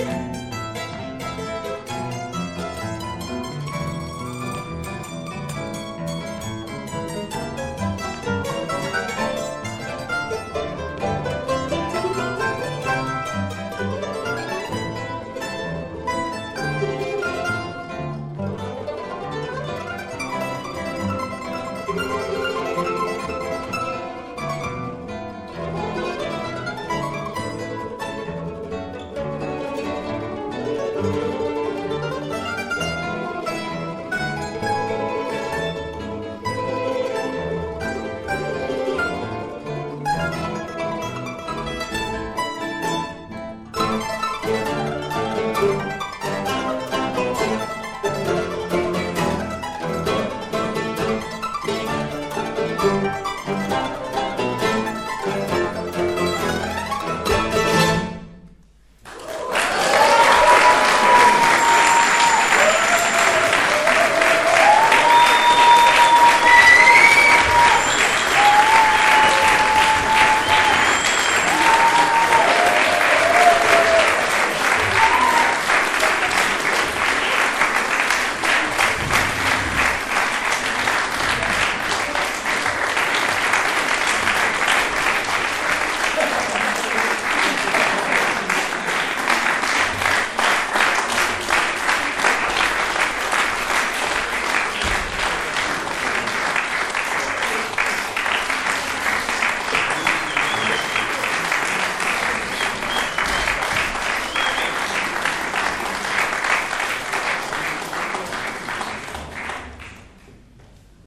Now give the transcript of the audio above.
Yeah.